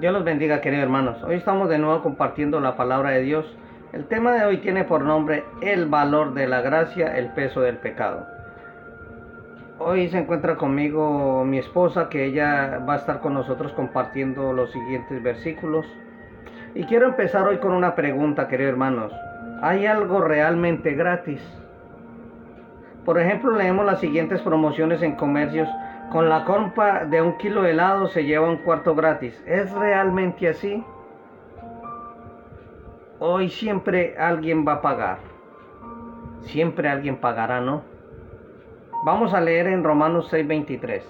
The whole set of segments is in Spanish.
Dios los bendiga, queridos hermanos. Hoy estamos de nuevo compartiendo la palabra de Dios. El tema de hoy tiene por nombre el valor de la gracia, el peso del pecado. Hoy se encuentra conmigo mi esposa, que ella va a estar con nosotros compartiendo los siguientes versículos. Y quiero empezar hoy con una pregunta, queridos hermanos. ¿Hay algo realmente gratis? Por ejemplo, leemos las siguientes promociones en comercios con la compra de un kilo de helado se lleva un cuarto gratis. ¿Es realmente así? Hoy siempre alguien va a pagar. Siempre alguien pagará, ¿no? Vamos a leer en Romanos 6:23.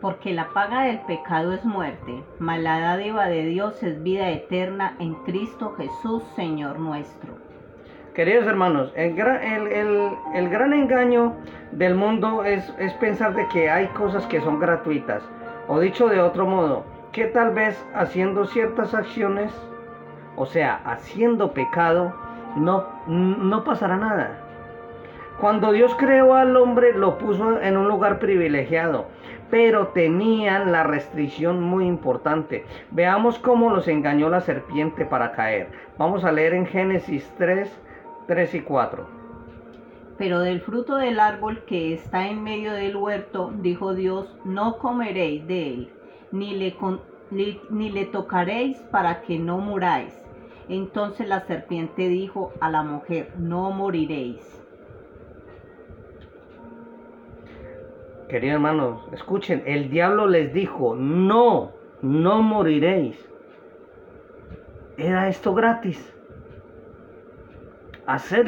Porque la paga del pecado es muerte, mas dádiva de Dios es vida eterna en Cristo Jesús, Señor nuestro. Queridos hermanos, el gran, el, gran engaño del mundo es, es pensar de que hay cosas que son gratuitas. O dicho de otro modo, que tal vez haciendo ciertas acciones, o sea, haciendo pecado, no, no pasará nada. Cuando Dios creó al hombre, lo puso en un lugar privilegiado, pero tenían la restricción muy importante. Veamos cómo los engañó la serpiente para caer. Vamos a leer en Génesis 3, 3 y 4. Pero del fruto del árbol que está en medio del huerto, dijo Dios, no comeréis de él, ni le, ni le tocaréis para que no muráis. Entonces la serpiente dijo a la mujer, no moriréis. Queridos hermanos, escuchen, el diablo les dijo, no, no moriréis. ¿Era esto gratis?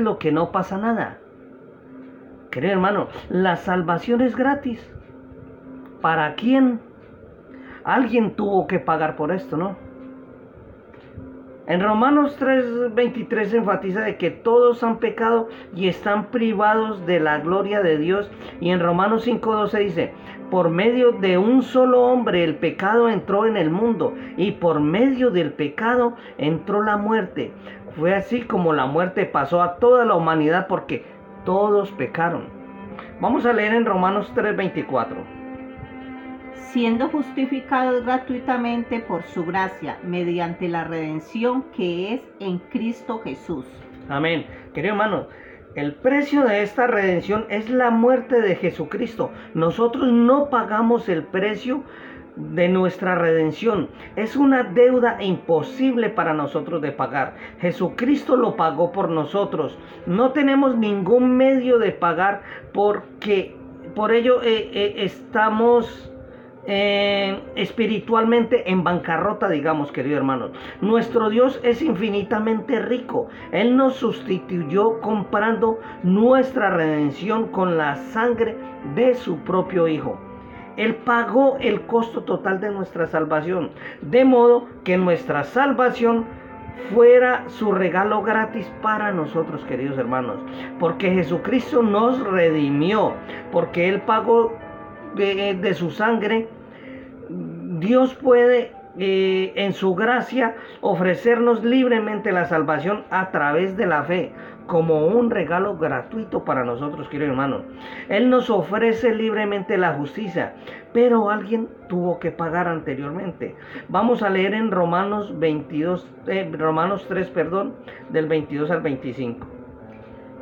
Lo que no pasa nada. Querido hermano, la salvación es gratis. ¿Para quién? Alguien tuvo que pagar por esto, ¿no? En Romanos 3:23 enfatiza de que todos han pecado y están privados de la gloria de Dios. Y en Romanos 5:12 dice, por medio de un solo hombre el pecado entró en el mundo y por medio del pecado entró la muerte. Fue así como la muerte pasó a toda la humanidad porque todos pecaron. Vamos a leer en Romanos 3:24. Siendo justificados gratuitamente por su gracia, mediante la redención que es en Cristo Jesús. Amén. Querido hermano, el precio de esta redención es la muerte de Jesucristo. Nosotros no pagamos el precio de nuestra redención. Es una deuda imposible para nosotros de pagar. Jesucristo lo pagó por nosotros. No tenemos ningún medio de pagar porque por ello eh, eh, estamos eh, espiritualmente en bancarrota, digamos, querido hermano. Nuestro Dios es infinitamente rico. Él nos sustituyó comprando nuestra redención con la sangre de su propio Hijo. Él pagó el costo total de nuestra salvación. De modo que nuestra salvación fuera su regalo gratis para nosotros, queridos hermanos. Porque Jesucristo nos redimió. Porque Él pagó de, su sangre. Dios puede eh, en su gracia ofrecernos libremente la salvación a través de la fe como un regalo gratuito para nosotros, queridos hermanos. Él nos ofrece libremente la justicia, pero alguien tuvo que pagar anteriormente. Vamos a leer en Romanos 22, eh, Romanos 3, perdón, del 22 al 25.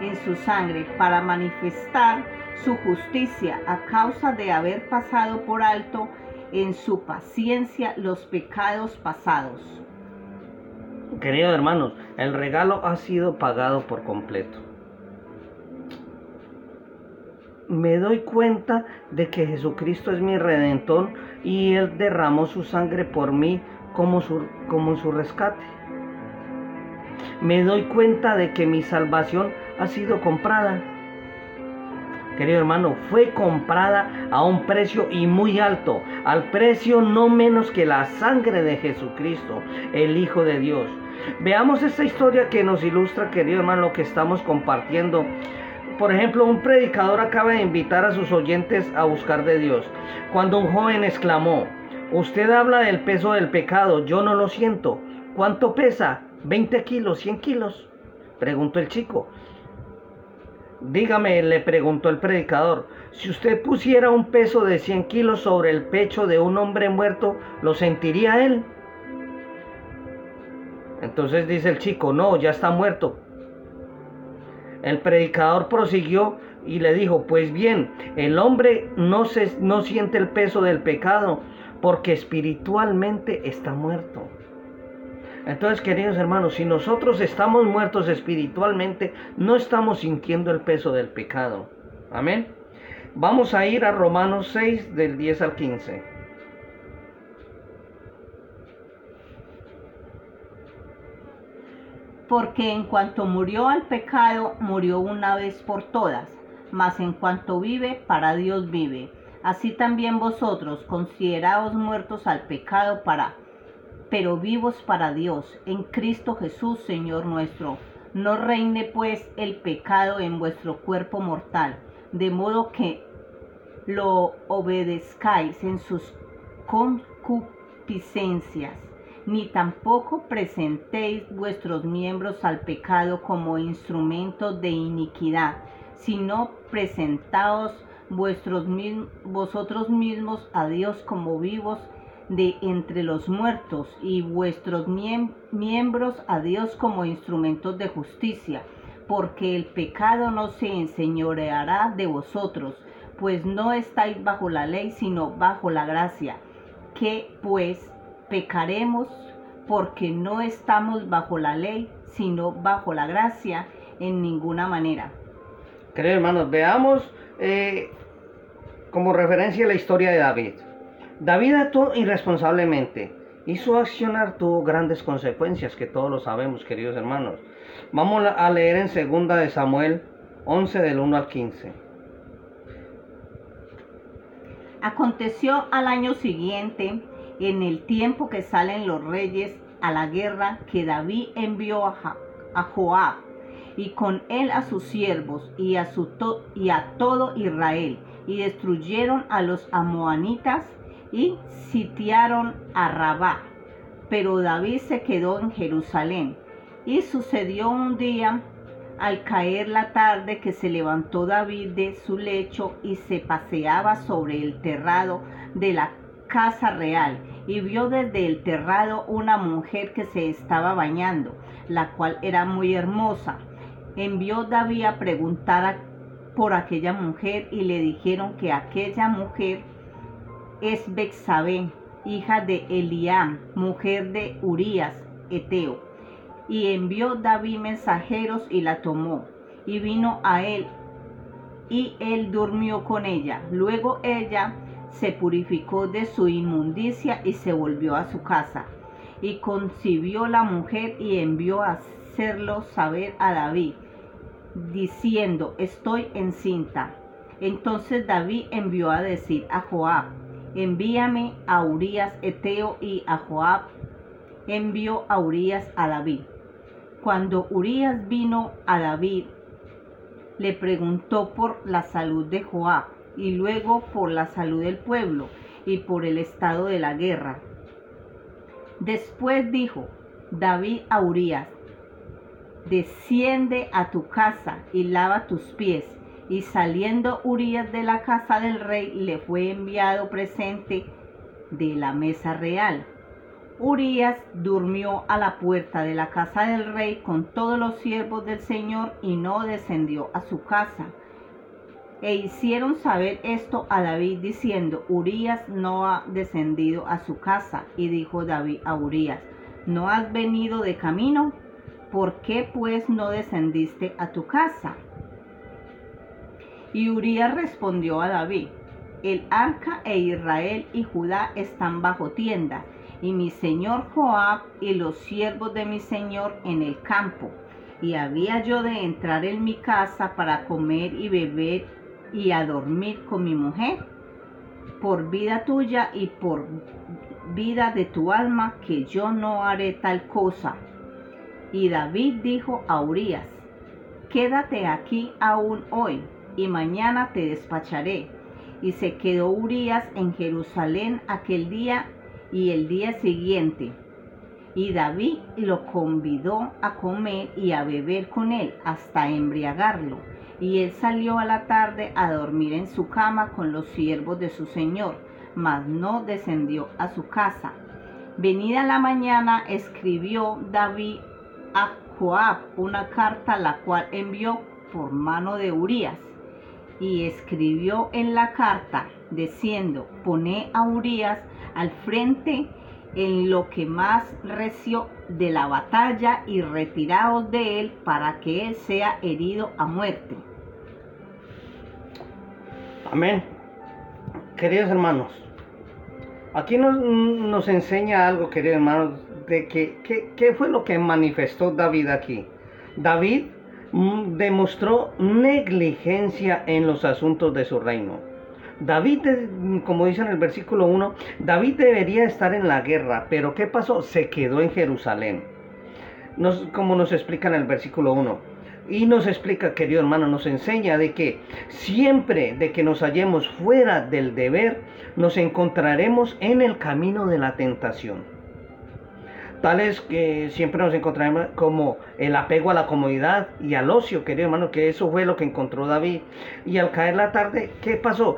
en su sangre para manifestar su justicia a causa de haber pasado por alto en su paciencia los pecados pasados. Queridos hermanos, el regalo ha sido pagado por completo me doy cuenta de que Jesucristo es mi redentor y Él derramó su sangre por mí como su, como su rescate. Me doy cuenta de que mi salvación ha sido comprada. querido hermano, fue comprada a un precio y muy alto, al precio no menos que la sangre de Jesucristo, el Hijo de Dios. Veamos esta historia que nos ilustra, querido hermano, lo que estamos compartiendo. Por ejemplo, un predicador acaba de invitar a sus oyentes a buscar de Dios. Cuando un joven exclamó, usted habla del peso del pecado, yo no lo siento. ¿Cuánto pesa? ¿20 kilos? ¿100 kilos? Preguntó el chico. Dígame, le preguntó el predicador, si usted pusiera un peso de 100 kilos sobre el pecho de un hombre muerto, ¿lo sentiría él? Entonces dice el chico, no, ya está muerto. El predicador prosiguió y le dijo, pues bien, el hombre no, se, no siente el peso del pecado porque espiritualmente está muerto. Entonces, queridos hermanos, si nosotros estamos muertos espiritualmente, no estamos sintiendo el peso del pecado. Amén. Vamos a ir a Romanos 6 del 10 al 15. Porque en cuanto murió al pecado, murió una vez por todas, mas en cuanto vive, para Dios vive. Así también vosotros, consideraos muertos al pecado para, pero vivos para Dios, en Cristo Jesús, Señor nuestro. No reine pues el pecado en vuestro cuerpo mortal, de modo que lo obedezcáis en sus concupiscencias ni tampoco presentéis vuestros miembros al pecado como instrumentos de iniquidad, sino presentaos vuestros, vosotros mismos a Dios como vivos de entre los muertos y vuestros miembros a Dios como instrumentos de justicia, porque el pecado no se enseñoreará de vosotros, pues no estáis bajo la ley, sino bajo la gracia. Que pues pecaremos porque no estamos bajo la ley, sino bajo la gracia en ninguna manera. Queridos hermanos, veamos eh, como referencia la historia de David. David actuó irresponsablemente y su accionar tuvo grandes consecuencias, que todos lo sabemos, queridos hermanos. Vamos a leer en segunda de Samuel 11 del 1 al 15. Aconteció al año siguiente en el tiempo que salen los reyes a la guerra, que David envió a, Joab y con él a sus siervos y a, y a todo Israel, y destruyeron a los amoanitas y sitiaron a Rabá. Pero David se quedó en Jerusalén. Y sucedió un día, al caer la tarde, que se levantó David de su lecho y se paseaba sobre el terrado de la casa real y vio desde el terrado una mujer que se estaba bañando, la cual era muy hermosa. Envió David a preguntar por aquella mujer y le dijeron que aquella mujer es Bexabé, hija de Eliam, mujer de Urías, Eteo. Y envió David mensajeros y la tomó, y vino a él, y él durmió con ella. Luego ella se purificó de su inmundicia y se volvió a su casa. Y concibió la mujer y envió a hacerlo saber a David, diciendo, estoy encinta. Entonces David envió a decir a Joab, envíame a Urias Eteo y a Joab envió a Urias a David. Cuando Urias vino a David, le preguntó por la salud de Joab y luego por la salud del pueblo y por el estado de la guerra. Después dijo David a Urias, desciende a tu casa y lava tus pies. Y saliendo Urias de la casa del rey, le fue enviado presente de la mesa real. Urias durmió a la puerta de la casa del rey con todos los siervos del Señor y no descendió a su casa e hicieron saber esto a David diciendo, Urías no ha descendido a su casa. Y dijo David a Urías, ¿no has venido de camino? ¿Por qué pues no descendiste a tu casa? Y Urías respondió a David, el arca e Israel y Judá están bajo tienda, y mi señor Joab y los siervos de mi señor en el campo. Y había yo de entrar en mi casa para comer y beber y a dormir con mi mujer? Por vida tuya y por vida de tu alma, que yo no haré tal cosa. Y David dijo a Urias, Quédate aquí aún hoy, y mañana te despacharé. Y se quedó Urias en Jerusalén aquel día y el día siguiente. Y David lo convidó a comer y a beber con él hasta embriagarlo. Y él salió a la tarde a dormir en su cama con los siervos de su señor, mas no descendió a su casa. Venida la mañana, escribió David a Joab una carta la cual envió por mano de Urías. Y escribió en la carta diciendo, pone a Urías al frente en lo que más reció de la batalla y retiraos de él para que él sea herido a muerte. Amén. Queridos hermanos, aquí nos, nos enseña algo, queridos hermanos, de que, ¿qué fue lo que manifestó David aquí? David demostró negligencia en los asuntos de su reino. David, como dice en el versículo 1, David debería estar en la guerra, pero ¿qué pasó? Se quedó en Jerusalén. Nos, como nos explica en el versículo 1. Y nos explica, querido hermano, nos enseña de que siempre de que nos hallemos fuera del deber, nos encontraremos en el camino de la tentación tales que siempre nos encontramos como el apego a la comodidad y al ocio, querido hermano, que eso fue lo que encontró David. Y al caer la tarde, ¿qué pasó?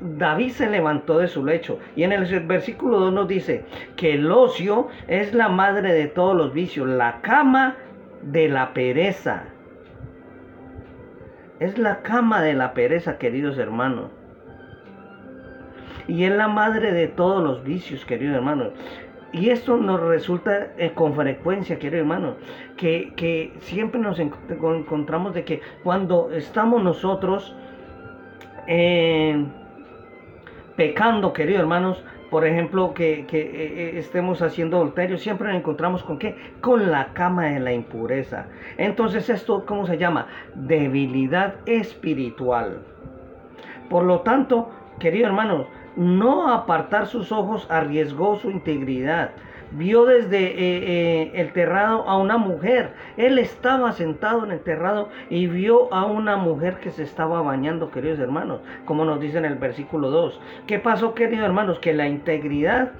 David se levantó de su lecho. Y en el versículo 2 nos dice que el ocio es la madre de todos los vicios, la cama de la pereza. Es la cama de la pereza, queridos hermanos. Y es la madre de todos los vicios, queridos hermanos. Y esto nos resulta eh, con frecuencia, querido hermano, que, siempre nos encontramos de que cuando estamos nosotros eh, pecando, queridos hermanos, por ejemplo, que, eh, estemos haciendo adulterio, siempre nos encontramos con qué? Con la cama de la impureza. Entonces esto, ¿cómo se llama? Debilidad espiritual. Por lo tanto, queridos hermanos, no apartar sus ojos arriesgó su integridad. Vio desde eh, eh, el terrado a una mujer. Él estaba sentado en el terrado y vio a una mujer que se estaba bañando, queridos hermanos, como nos dice en el versículo 2. ¿Qué pasó, queridos hermanos? Que la integridad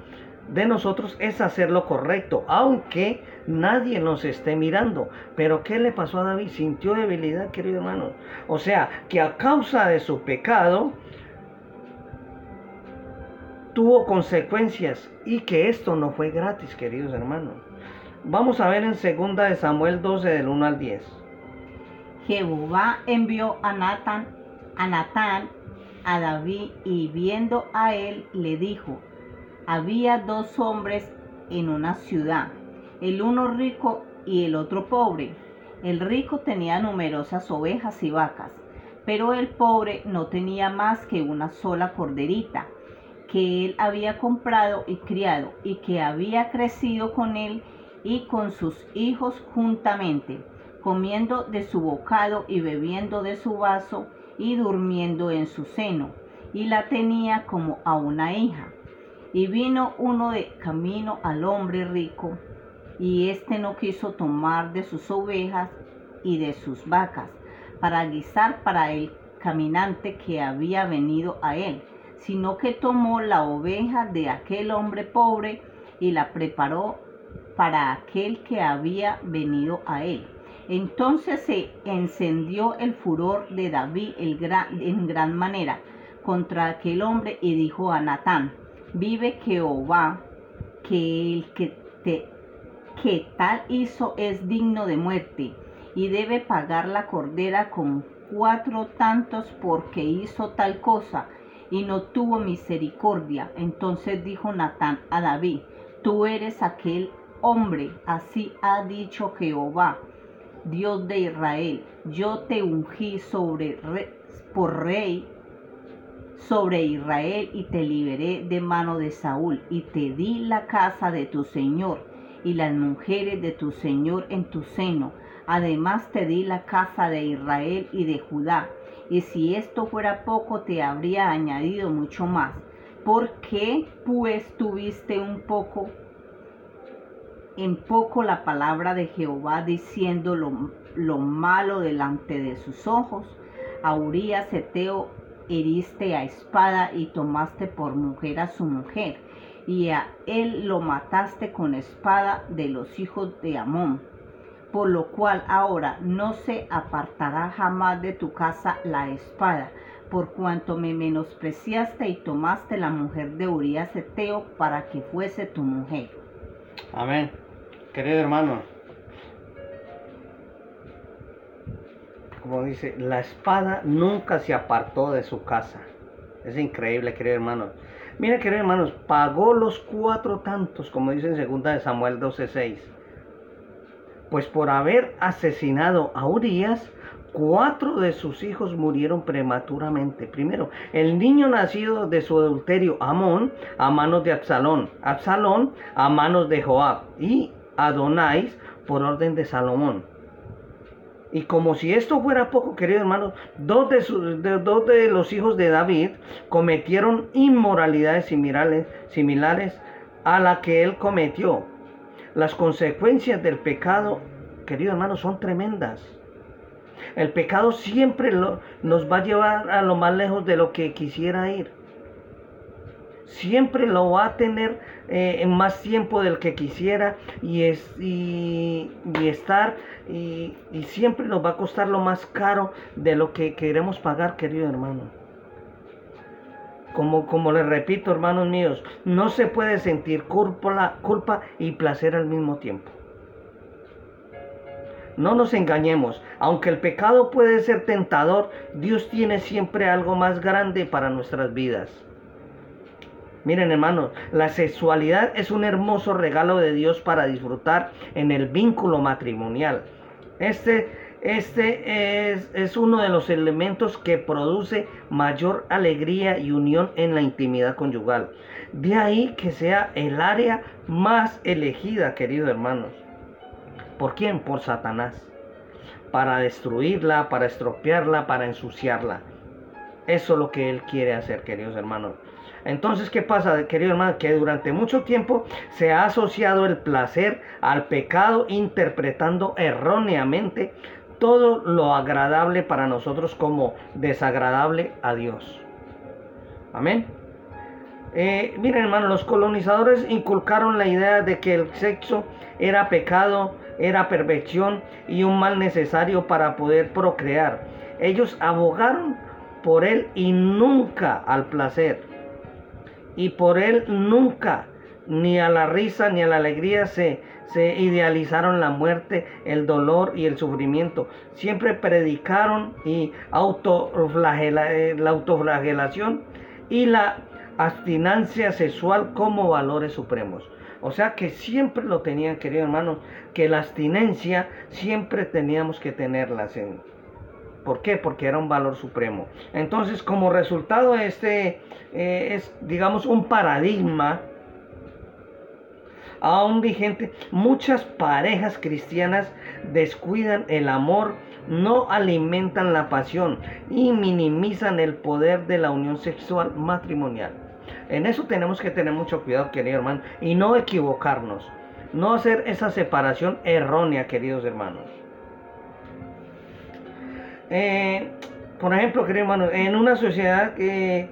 de nosotros es hacer lo correcto, aunque nadie nos esté mirando. Pero ¿qué le pasó a David? Sintió debilidad, queridos hermanos. O sea, que a causa de su pecado, tuvo consecuencias y que esto no fue gratis, queridos hermanos. Vamos a ver en 2 de Samuel 12 del 1 al 10. Jehová envió a Natán, a Natán, a David y viendo a él le dijo, había dos hombres en una ciudad, el uno rico y el otro pobre. El rico tenía numerosas ovejas y vacas, pero el pobre no tenía más que una sola corderita que él había comprado y criado y que había crecido con él y con sus hijos juntamente, comiendo de su bocado y bebiendo de su vaso y durmiendo en su seno, y la tenía como a una hija. Y vino uno de camino al hombre rico, y éste no quiso tomar de sus ovejas y de sus vacas, para guisar para el caminante que había venido a él sino que tomó la oveja de aquel hombre pobre y la preparó para aquel que había venido a él. Entonces se encendió el furor de David en gran manera contra aquel hombre y dijo a Natán, vive Jehová, que el que, te, que tal hizo es digno de muerte y debe pagar la cordera con cuatro tantos porque hizo tal cosa y no tuvo misericordia. Entonces dijo Natán a David, tú eres aquel hombre, así ha dicho Jehová, Dios de Israel, yo te ungí sobre por rey sobre Israel y te liberé de mano de Saúl y te di la casa de tu Señor y las mujeres de tu Señor en tu seno. Además te di la casa de Israel y de Judá y si esto fuera poco te habría añadido mucho más. ¿Por qué pues tuviste un poco en poco la palabra de Jehová diciendo lo, lo malo delante de sus ojos? A Urias Eteo heriste a espada y tomaste por mujer a su mujer, y a él lo mataste con espada de los hijos de Amón por lo cual ahora no se apartará jamás de tu casa la espada, por cuanto me menospreciaste y tomaste la mujer de Urias Eteo para que fuese tu mujer. Amén. Querido hermano, como dice, la espada nunca se apartó de su casa. Es increíble, querido hermano. Mira, querido hermanos, pagó los cuatro tantos, como dice en 2 de Samuel 12:6 pues por haber asesinado a Urias, cuatro de sus hijos murieron prematuramente. Primero, el niño nacido de su adulterio, Amón, a manos de Absalón, Absalón a manos de Joab y Adonais por orden de Salomón. Y como si esto fuera poco, queridos hermanos, dos de, dos de los hijos de David cometieron inmoralidades similares, similares a la que él cometió las consecuencias del pecado, queridos hermanos, son tremendas. El pecado siempre nos va a llevar a lo más lejos de lo que quisiera ir. Siempre lo va a tener eh, en más tiempo del que quisiera y, es, y, estar y, y siempre nos va a costar lo más caro de lo que queremos pagar, querido hermano. Como, como les repito, hermanos míos, no se puede sentir culpa, culpa y placer al mismo tiempo. No nos engañemos, aunque el pecado puede ser tentador, Dios tiene siempre algo más grande para nuestras vidas. Miren hermanos, la sexualidad es un hermoso regalo de Dios para disfrutar en el vínculo matrimonial. Este este es, uno de los elementos que produce mayor alegría y unión en la intimidad conyugal. De ahí que sea el área más elegida, queridos hermanos. ¿Por quién? Por Satanás. Para destruirla, para estropearla, para ensuciarla. Eso es lo que él quiere hacer, queridos hermanos. Entonces, ¿qué pasa, querido hermano? Que durante mucho tiempo se ha asociado el placer al pecado interpretando erróneamente todo lo agradable para nosotros como desagradable a Dios. Amén. Eh, miren hermano, los colonizadores inculcaron la idea de que el sexo era pecado, era perversión y un mal necesario para poder procrear. Ellos abogaron por él y nunca al placer. Y por él nunca, ni a la risa ni a la alegría se, se idealizaron la muerte, el dolor y el sufrimiento. Siempre predicaron y eh, la autoflagelación y la abstinencia sexual como valores supremos. O sea que siempre lo tenían, queridos hermanos, que la abstinencia siempre teníamos que tenerla. ¿Por qué? Porque era un valor supremo. Entonces, como resultado, este eh, es, digamos, un paradigma aún vigente, muchas parejas cristianas descuidan el amor, no alimentan la pasión y minimizan el poder de la unión sexual matrimonial. En eso tenemos que tener mucho cuidado, querido hermano, y no equivocarnos, no hacer esa separación errónea, queridos hermanos. Eh, por ejemplo, querido hermano, en una sociedad que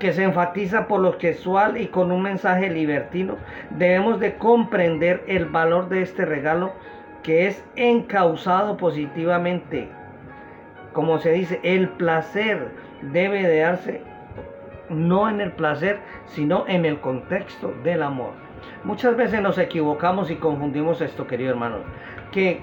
que se enfatiza por lo sexual y con un mensaje libertino, debemos de comprender el valor de este regalo que es encausado positivamente. Como se dice, el placer debe de darse no en el placer, sino en el contexto del amor. Muchas veces nos equivocamos y confundimos esto, querido hermano, que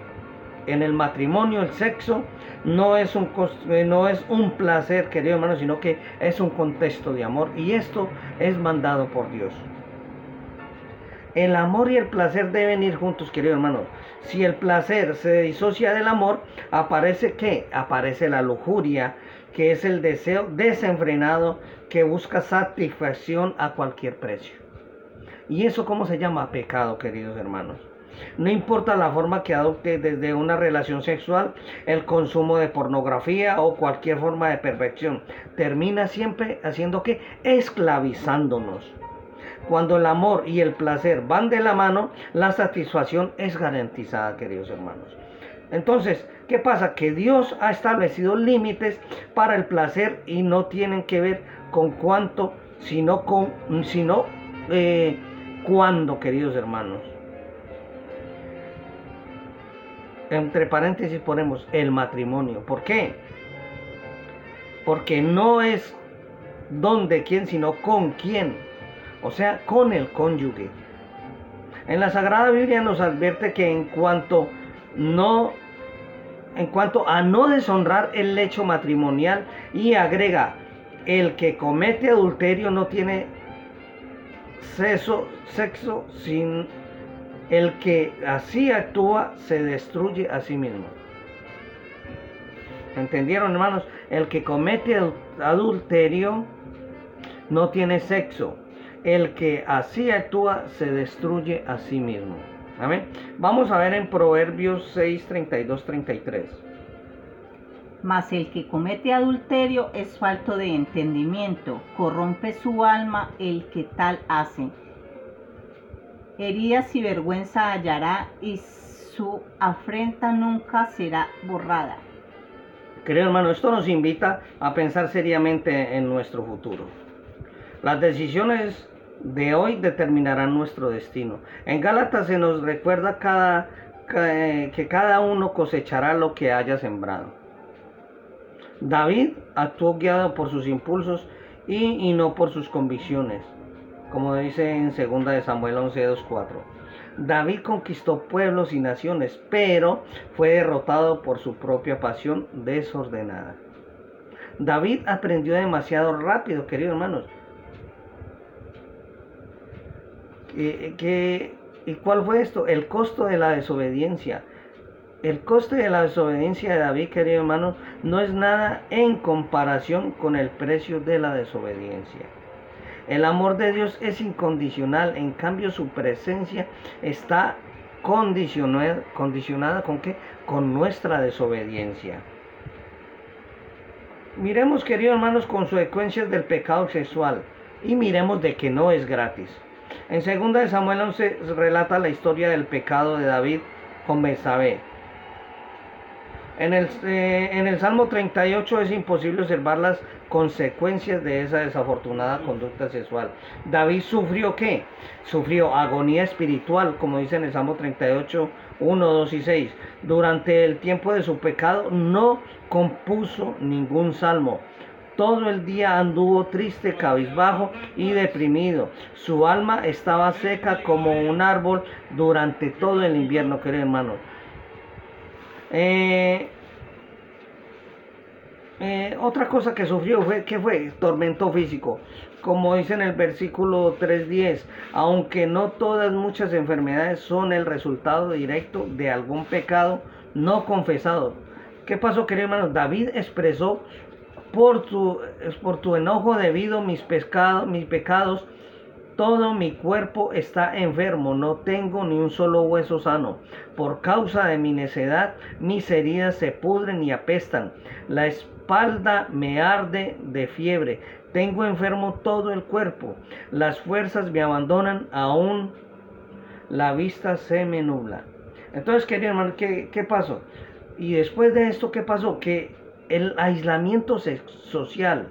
en el matrimonio el sexo no es un, eh, no es un placer, querido hermano, sino que es un contexto de amor y esto es mandado por Dios. El amor y el placer deben ir juntos, querido hermano. Si el placer se disocia del amor, aparece qué? Aparece la lujuria, que es el deseo desenfrenado que busca satisfacción a cualquier precio. ¿Y eso cómo se llama? Pecado, queridos hermanos. No importa la forma que adopte desde una relación sexual, el consumo de pornografía o cualquier forma de perfección, termina siempre haciendo que esclavizándonos. Cuando el amor y el placer van de la mano, la satisfacción es garantizada, queridos hermanos. Entonces, ¿qué pasa? Que Dios ha establecido límites para el placer y no tienen que ver con cuánto, sino con, sino eh, cuándo, queridos hermanos. Entre paréntesis ponemos el matrimonio. ¿Por qué? Porque no es dónde, quién, sino con quién o sea, con el cónyuge. En la Sagrada Biblia nos advierte que en cuanto no en cuanto a no deshonrar el lecho matrimonial y agrega el que comete adulterio no tiene sexo, sexo sin el que así actúa se destruye a sí mismo. ¿Entendieron, hermanos? El que comete adulterio no tiene sexo el que así actúa se destruye a sí mismo. Amén. Vamos a ver en Proverbios 6, 32, 33. Mas el que comete adulterio es falto de entendimiento, corrompe su alma el que tal hace. Heridas y vergüenza hallará y su afrenta nunca será borrada. Querido hermano, esto nos invita a pensar seriamente en nuestro futuro. Las decisiones de hoy determinarán nuestro destino. En Gálatas se nos recuerda cada, que cada uno cosechará lo que haya sembrado. David actuó guiado por sus impulsos y, no por sus convicciones, como dice en 2 de Samuel 11, 4. David conquistó pueblos y naciones, pero fue derrotado por su propia pasión desordenada. David aprendió demasiado rápido, queridos hermanos. ¿Y cuál fue esto? El costo de la desobediencia. El coste de la desobediencia de David, querido hermano, no es nada en comparación con el precio de la desobediencia. El amor de Dios es incondicional, en cambio su presencia está condicionada, con qué? Con nuestra desobediencia. Miremos, queridos hermanos, consecuencias del pecado sexual y miremos de que no es gratis. En 2 Samuel 11 relata la historia del pecado de David con Besabé. En el, eh, en el Salmo 38 es imposible observar las consecuencias de esa desafortunada conducta sexual. David sufrió qué? Sufrió agonía espiritual, como dice en el Salmo 38, 1, 2 y 6. Durante el tiempo de su pecado no compuso ningún salmo. Todo el día anduvo triste, cabizbajo y deprimido. Su alma estaba seca como un árbol durante todo el invierno, querido hermano. Eh, eh, otra cosa que sufrió fue, ¿qué fue? Tormento físico. Como dice en el versículo 3.10, aunque no todas muchas enfermedades son el resultado directo de algún pecado no confesado. ¿Qué pasó, querido hermano? David expresó por tu, por tu enojo debido mis, pescados, mis pecados, todo mi cuerpo está enfermo, no tengo ni un solo hueso sano. Por causa de mi necedad, mis heridas se pudren y apestan. La espalda me arde de fiebre. Tengo enfermo todo el cuerpo. Las fuerzas me abandonan, aún la vista se me nubla. Entonces, querido hermano, ¿qué, ¿qué pasó? Y después de esto, ¿qué pasó? Que el aislamiento social.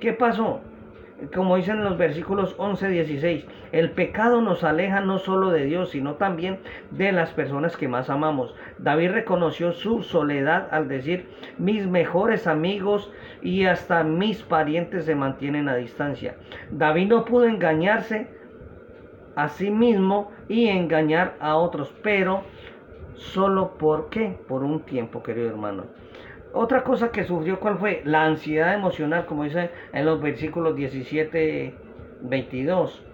¿Qué pasó? Como dicen los versículos 11, 16, el pecado nos aleja no solo de Dios, sino también de las personas que más amamos. David reconoció su soledad al decir, mis mejores amigos y hasta mis parientes se mantienen a distancia. David no pudo engañarse a sí mismo y engañar a otros, pero solo por qué? Por un tiempo, querido hermano. Otra cosa que sufrió, ¿cuál fue? La ansiedad emocional, como dice en los versículos 17, 22.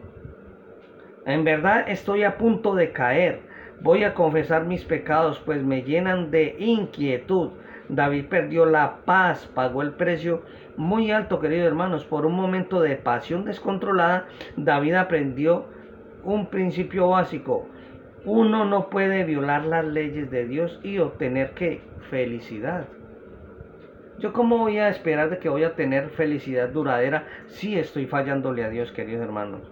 En verdad estoy a punto de caer. Voy a confesar mis pecados, pues me llenan de inquietud. David perdió la paz, pagó el precio muy alto, queridos hermanos. Por un momento de pasión descontrolada, David aprendió un principio básico. uno no puede violar las leyes de Dios y obtener que felicidad. Yo cómo voy a esperar de que voy a tener felicidad duradera si estoy fallándole a Dios, queridos hermanos.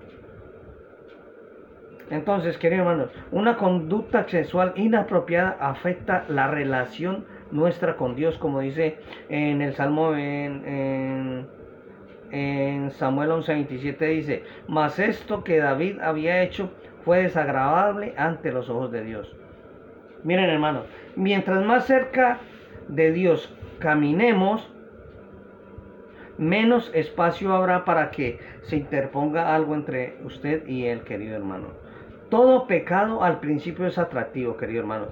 Entonces, queridos hermanos, una conducta sexual inapropiada afecta la relación nuestra con Dios, como dice en el Salmo en, en, Samuel 11:27 dice, mas esto que David había hecho fue desagradable ante los ojos de Dios. Miren hermanos, mientras más cerca de Dios caminemos, menos espacio habrá para que se interponga algo entre usted y el querido hermano. Todo pecado al principio es atractivo, querido hermano.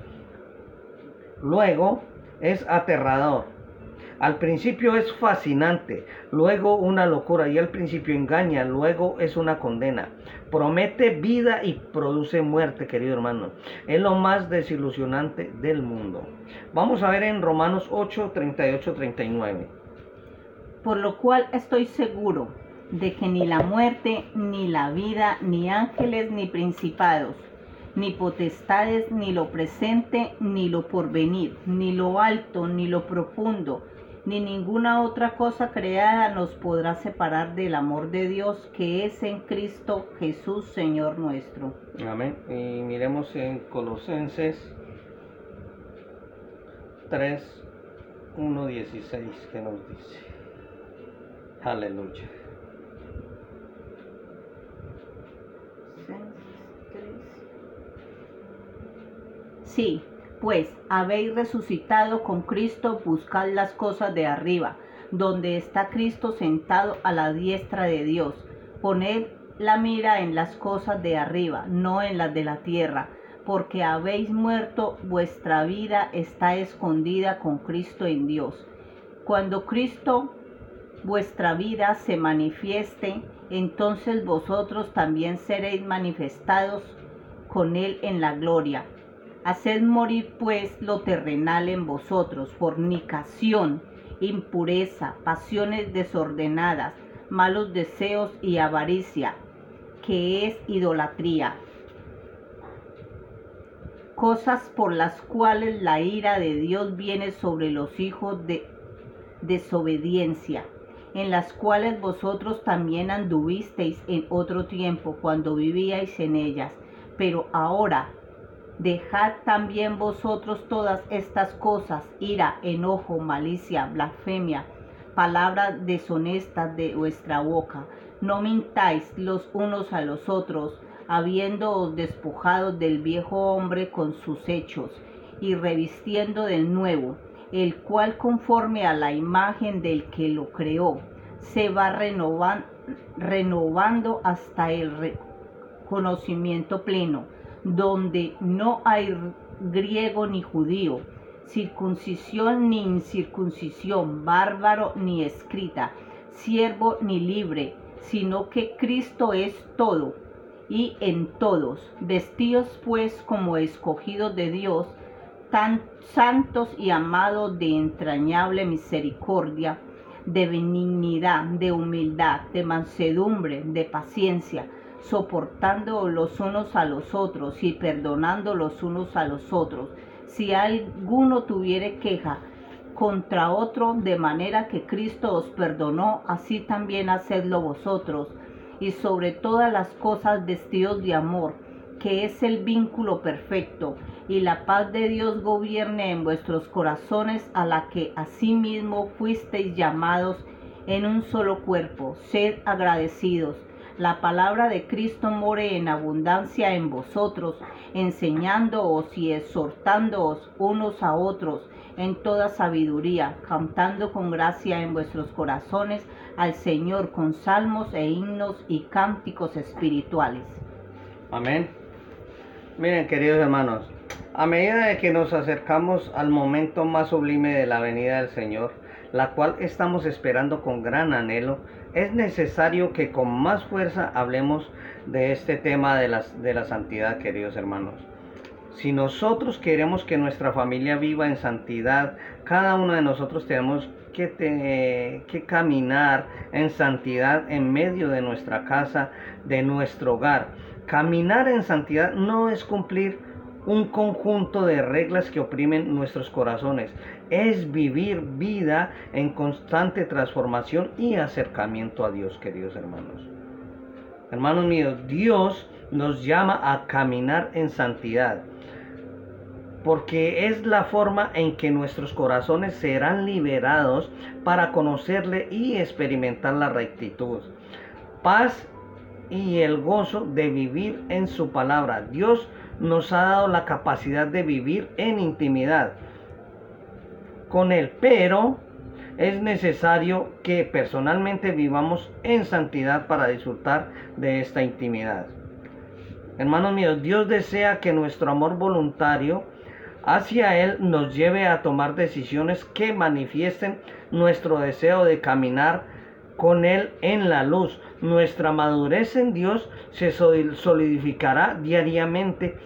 Luego es aterrador. Al principio es fascinante, luego una locura y al principio engaña, luego es una condena. Promete vida y produce muerte, querido hermano. Es lo más desilusionante del mundo. Vamos a ver en Romanos 8, 38, 39. Por lo cual estoy seguro de que ni la muerte, ni la vida, ni ángeles, ni principados ni potestades, ni lo presente, ni lo porvenir, ni lo alto, ni lo profundo, ni ninguna otra cosa creada nos podrá separar del amor de Dios que es en Cristo Jesús, Señor nuestro. Amén. Y miremos en Colosenses 3, 1, 16, que nos dice. Aleluya. Sí, pues habéis resucitado con Cristo, buscad las cosas de arriba, donde está Cristo sentado a la diestra de Dios. Poned la mira en las cosas de arriba, no en las de la tierra, porque habéis muerto, vuestra vida está escondida con Cristo en Dios. Cuando Cristo vuestra vida se manifieste, entonces vosotros también seréis manifestados con Él en la gloria. Haced morir pues lo terrenal en vosotros, fornicación, impureza, pasiones desordenadas, malos deseos y avaricia, que es idolatría. Cosas por las cuales la ira de Dios viene sobre los hijos de desobediencia, en las cuales vosotros también anduvisteis en otro tiempo cuando vivíais en ellas, pero ahora Dejad también vosotros todas estas cosas, ira, enojo, malicia, blasfemia, palabras deshonestas de vuestra boca. No mintáis los unos a los otros, habiéndoos despojado del viejo hombre con sus hechos, y revistiendo del nuevo, el cual conforme a la imagen del que lo creó, se va renovando hasta el conocimiento pleno donde no hay griego ni judío, circuncisión ni incircuncisión, bárbaro ni escrita, siervo ni libre, sino que Cristo es todo y en todos. Vestidos pues como escogidos de Dios, tan santos y amados de entrañable misericordia, de benignidad, de humildad, de mansedumbre, de paciencia, soportando los unos a los otros y perdonando los unos a los otros. Si alguno tuviere queja contra otro, de manera que Cristo os perdonó, así también hacedlo vosotros. Y sobre todas las cosas vestidos de amor, que es el vínculo perfecto, y la paz de Dios gobierne en vuestros corazones, a la que asimismo fuisteis llamados en un solo cuerpo. Sed agradecidos la palabra de Cristo more en abundancia en vosotros, enseñándoos y exhortándoos unos a otros en toda sabiduría, cantando con gracia en vuestros corazones al Señor con salmos e himnos y cánticos espirituales. Amén. Miren, queridos hermanos, a medida que nos acercamos al momento más sublime de la venida del Señor, la cual estamos esperando con gran anhelo, es necesario que con más fuerza hablemos de este tema de, las, de la santidad, queridos hermanos. Si nosotros queremos que nuestra familia viva en santidad, cada uno de nosotros tenemos que, que caminar en santidad en medio de nuestra casa, de nuestro hogar. Caminar en santidad no es cumplir un conjunto de reglas que oprimen nuestros corazones. Es vivir vida en constante transformación y acercamiento a Dios, queridos hermanos. Hermanos míos, Dios nos llama a caminar en santidad, porque es la forma en que nuestros corazones serán liberados para conocerle y experimentar la rectitud, paz y el gozo de vivir en su palabra. Dios nos ha dado la capacidad de vivir en intimidad con Él, pero es necesario que personalmente vivamos en santidad para disfrutar de esta intimidad. Hermanos míos, Dios desea que nuestro amor voluntario hacia Él nos lleve a tomar decisiones que manifiesten nuestro deseo de caminar con Él en la luz. Nuestra madurez en Dios se solidificará diariamente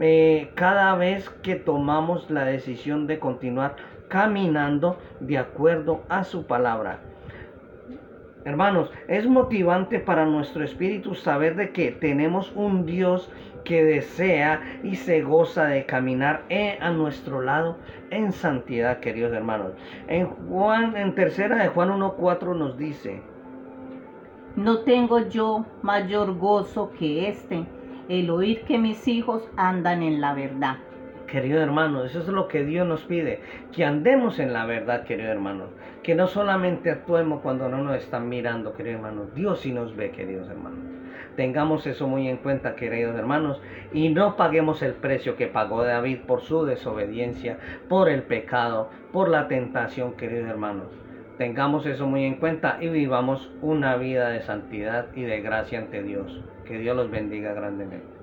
eh, cada vez que tomamos la decisión de continuar caminando de acuerdo a su palabra. Hermanos, es motivante para nuestro espíritu saber de que tenemos un Dios que desea y se goza de caminar a nuestro lado en santidad, queridos hermanos. En Juan, en tercera de Juan 1.4 nos dice, no tengo yo mayor gozo que este, el oír que mis hijos andan en la verdad. Querido hermano, eso es lo que Dios nos pide, que andemos en la verdad, querido hermano, que no solamente actuemos cuando no nos están mirando, querido hermano, Dios sí nos ve, queridos hermanos. Tengamos eso muy en cuenta, queridos hermanos, y no paguemos el precio que pagó David por su desobediencia, por el pecado, por la tentación, queridos hermanos. Tengamos eso muy en cuenta y vivamos una vida de santidad y de gracia ante Dios. Que Dios los bendiga grandemente.